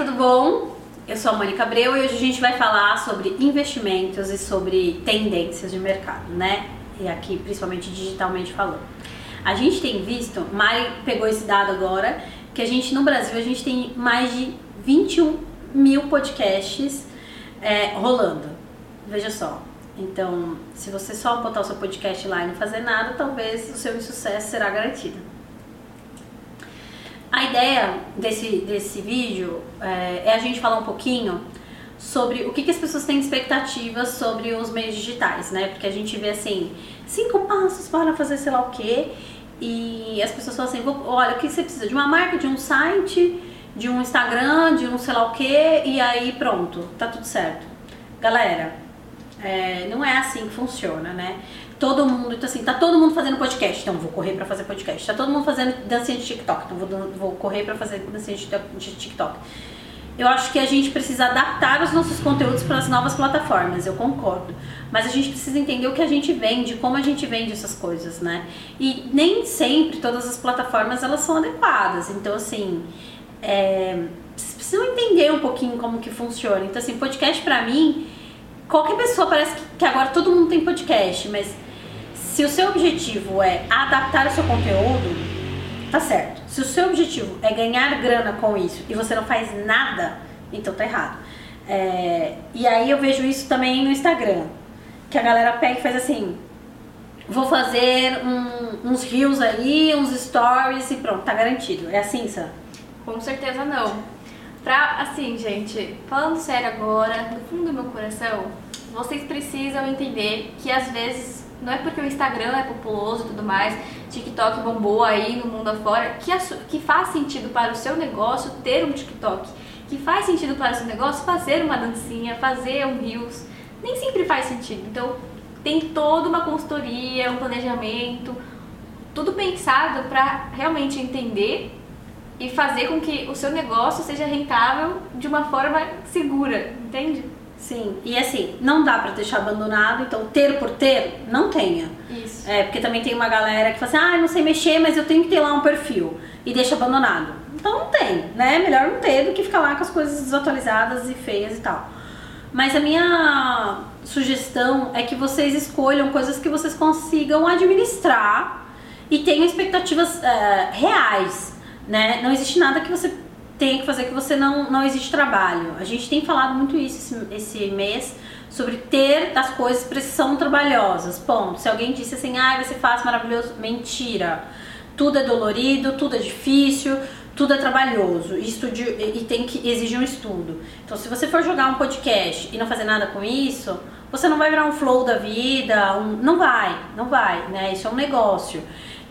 tudo bom? Eu sou a Mônica Abreu e hoje a gente vai falar sobre investimentos e sobre tendências de mercado, né? E aqui, principalmente digitalmente falando. A gente tem visto, Mari pegou esse dado agora, que a gente no Brasil a gente tem mais de 21 mil podcasts é, rolando. Veja só. Então, se você só botar o seu podcast lá e não fazer nada, talvez o seu sucesso será garantido. A ideia desse, desse vídeo é, é, a gente falar um pouquinho sobre o que, que as pessoas têm expectativas sobre os meios digitais, né? Porque a gente vê assim, cinco passos para fazer sei lá o quê, e as pessoas falam assim, olha, o que você precisa? De uma marca, de um site, de um Instagram, de um sei lá o quê, e aí pronto, tá tudo certo. Galera, é, não é assim que funciona, né? Todo mundo, então assim, tá todo mundo fazendo podcast, então vou correr para fazer podcast. Tá todo mundo fazendo dancinha de TikTok, então vou, vou correr para fazer dancinha de TikTok. Eu acho que a gente precisa adaptar os nossos conteúdos para as novas plataformas, eu concordo. Mas a gente precisa entender o que a gente vende, como a gente vende essas coisas, né? E nem sempre todas as plataformas elas são adequadas. Então, assim, é, vocês precisam entender um pouquinho como que funciona. Então, assim, podcast para mim, qualquer pessoa parece que, que agora todo mundo tem podcast, mas se o seu objetivo é adaptar o seu conteúdo, tá certo. Se o seu objetivo é ganhar grana com isso e você não faz nada, então tá errado. É, e aí eu vejo isso também no Instagram, que a galera pega e faz assim, vou fazer um, uns reels aí, uns stories e pronto, tá garantido. É assim, Sam? Com certeza não. Pra, assim, gente, falando sério agora, do fundo do meu coração, vocês precisam entender que às vezes não é porque o Instagram é populoso e tudo mais, TikTok bombou aí no mundo afora, que, que faz sentido para o seu negócio ter um TikTok. Que faz sentido para o seu negócio fazer uma dancinha, fazer um Reels. Nem sempre faz sentido. Então, tem toda uma consultoria, um planejamento, tudo pensado para realmente entender e fazer com que o seu negócio seja rentável de uma forma segura, entende? Sim, e assim, não dá pra deixar abandonado, então ter por ter, não tenha. Isso. É, porque também tem uma galera que fala assim, ah, não sei mexer, mas eu tenho que ter lá um perfil e deixa abandonado. Então não tem, né? Melhor não ter do que ficar lá com as coisas desatualizadas e feias e tal. Mas a minha sugestão é que vocês escolham coisas que vocês consigam administrar e tenham expectativas uh, reais, né? Não existe nada que você tem que fazer que você não, não existe trabalho. A gente tem falado muito isso esse, esse mês sobre ter as coisas que são trabalhosas. Ponto. Se alguém disse assim, ah, ser fácil, maravilhoso, mentira. Tudo é dolorido, tudo é difícil, tudo é trabalhoso estude, e tem que exigir um estudo. Então, se você for jogar um podcast e não fazer nada com isso, você não vai virar um flow da vida, um, não vai, não vai, né? Isso é um negócio.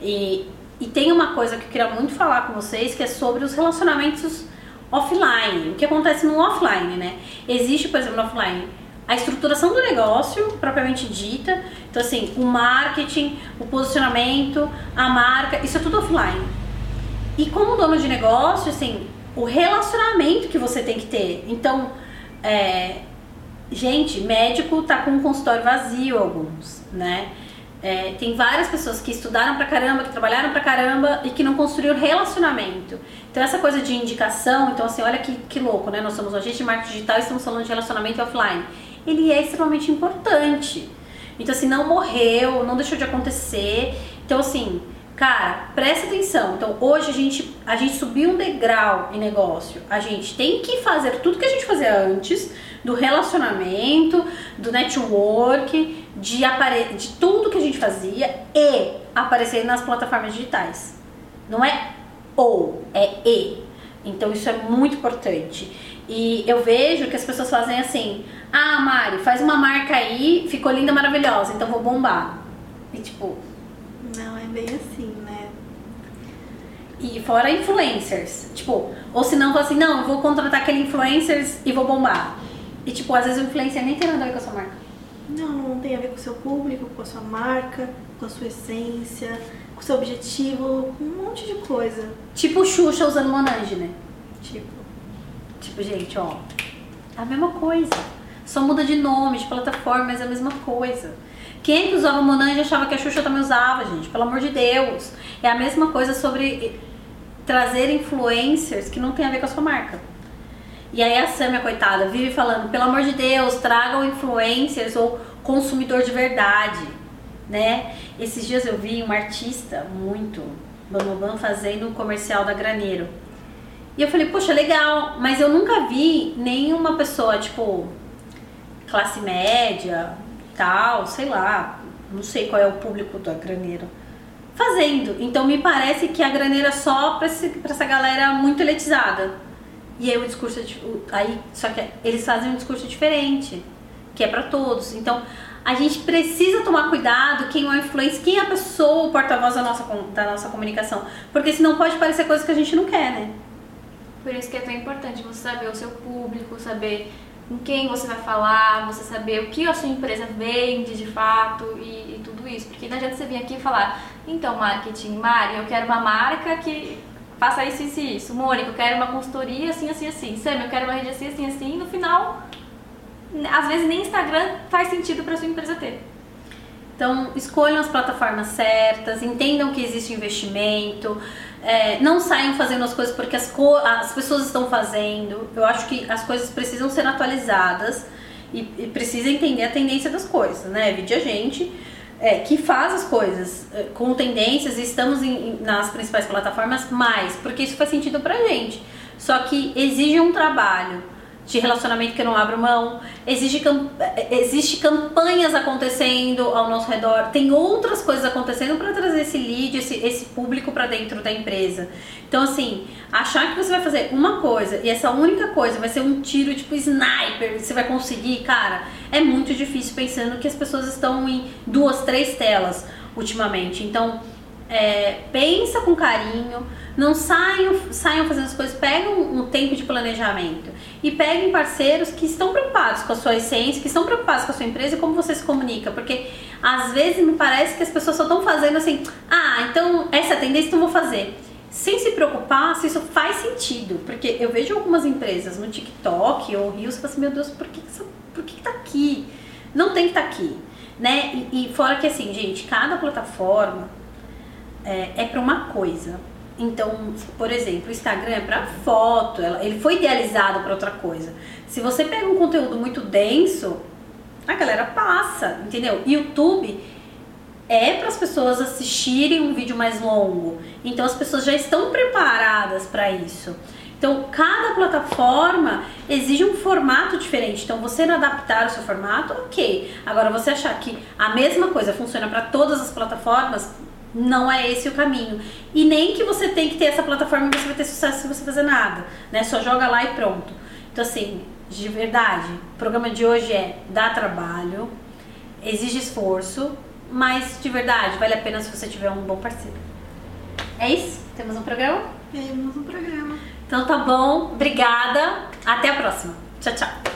E e tem uma coisa que eu queria muito falar com vocês, que é sobre os relacionamentos offline. O que acontece no offline, né? Existe, por exemplo, no offline, a estruturação do negócio propriamente dita. Então, assim, o marketing, o posicionamento, a marca, isso é tudo offline. E como dono de negócio, assim, o relacionamento que você tem que ter. Então, é, gente, médico tá com um consultório vazio alguns, né? É, tem várias pessoas que estudaram pra caramba, que trabalharam pra caramba e que não construíram relacionamento. Então, essa coisa de indicação, então, assim, olha que, que louco, né? Nós somos um agente de marketing digital e estamos falando de relacionamento offline. Ele é extremamente importante. Então, assim, não morreu, não deixou de acontecer. Então, assim, cara, presta atenção. Então, hoje a gente, a gente subiu um degrau em negócio. A gente tem que fazer tudo que a gente fazia antes do relacionamento, do network, de, apare de tudo que a gente fazia e aparecer nas plataformas digitais. Não é ou, é e. Então isso é muito importante. E eu vejo que as pessoas fazem assim: ah, Mari, faz uma marca aí, ficou linda, maravilhosa, então vou bombar. E tipo. Não é bem assim, né? E fora influencers. Tipo, ou se não, assim: não, eu vou contratar aquele influencers e vou bombar. E tipo, às vezes o influencer nem tem nada a ver com a sua marca. Não, não tem a ver com o seu público, com a sua marca, com a sua essência, com o seu objetivo, com um monte de coisa. Tipo Xuxa usando Monange, né? Tipo. Tipo, gente, ó. É a mesma coisa. Só muda de nome, de plataforma, mas é a mesma coisa. Quem que usava Monange achava que a Xuxa também usava, gente? Pelo amor de Deus. É a mesma coisa sobre trazer influencers que não tem a ver com a sua marca. E aí a Samia, coitada, vive falando, pelo amor de Deus, tragam influencers ou consumidor de verdade, né? Esses dias eu vi um artista muito bambambam fazendo um comercial da Graneiro. E eu falei, poxa, legal, mas eu nunca vi nenhuma pessoa, tipo, classe média, tal, sei lá, não sei qual é o público da Graneiro, fazendo. Então me parece que a Graneiro é só pra essa galera muito elitizada. E aí o discurso aí só que eles fazem um discurso diferente, que é para todos. Então, a gente precisa tomar cuidado quem é o influência, quem é a pessoa, o porta-voz da nossa, da nossa comunicação. Porque senão pode parecer coisa que a gente não quer, né? Por isso que é tão importante você saber o seu público, saber com quem você vai falar, você saber o que a sua empresa vende de fato e, e tudo isso. Porque não adianta você vir aqui e falar, então, marketing, Mari, eu quero uma marca que faça isso, isso e isso. Mônica, eu quero uma consultoria assim, assim, assim. Sam, eu quero uma rede assim, assim, assim. No final, às vezes nem Instagram faz sentido para sua empresa ter. Então, escolham as plataformas certas, entendam que existe investimento, é, não saiam fazendo as coisas porque as, as pessoas estão fazendo. Eu acho que as coisas precisam ser atualizadas e, e precisa entender a tendência das coisas, né? Vide a gente é, que faz as coisas é, com tendências e estamos em, nas principais plataformas mais, porque isso faz sentido pra gente. Só que exige um trabalho de relacionamento que eu não abro mão, exige, existe campanhas acontecendo ao nosso redor, tem outras coisas acontecendo para trazer esse lead, esse, esse público para dentro da empresa. Então, assim, achar que você vai fazer uma coisa e essa única coisa vai ser um tiro tipo sniper, você vai conseguir, cara, é muito difícil pensando que as pessoas estão em duas, três telas ultimamente. Então, é, pensa com carinho, não saiam, saiam fazendo as coisas, pegam um, tempo de planejamento e peguem parceiros que estão preocupados com a sua essência, que estão preocupados com a sua empresa e como você se comunica, porque às vezes me parece que as pessoas só estão fazendo assim, ah, então essa tendência, então vou fazer. Sem se preocupar se isso faz sentido, porque eu vejo algumas empresas no TikTok ou Reels e falo assim, meu Deus, por que, que, por que, que tá aqui? Não tem que estar tá aqui, né? E, e fora que assim, gente, cada plataforma é, é para uma coisa. Então, por exemplo, o Instagram é para foto, ele foi idealizado para outra coisa. Se você pega um conteúdo muito denso, a galera passa, entendeu? YouTube é para as pessoas assistirem um vídeo mais longo. Então as pessoas já estão preparadas para isso. Então, cada plataforma exige um formato diferente. Então, você não adaptar o seu formato, ok. Agora, você achar que a mesma coisa funciona para todas as plataformas, não é esse o caminho. E nem que você tem que ter essa plataforma e você vai ter sucesso se você fazer nada, né? Só joga lá e pronto. Então assim, de verdade, o programa de hoje é dá trabalho, exige esforço, mas de verdade vale a pena se você tiver um bom parceiro. É isso? Temos um programa? Temos um programa. Então tá bom, obrigada, até a próxima. Tchau, tchau.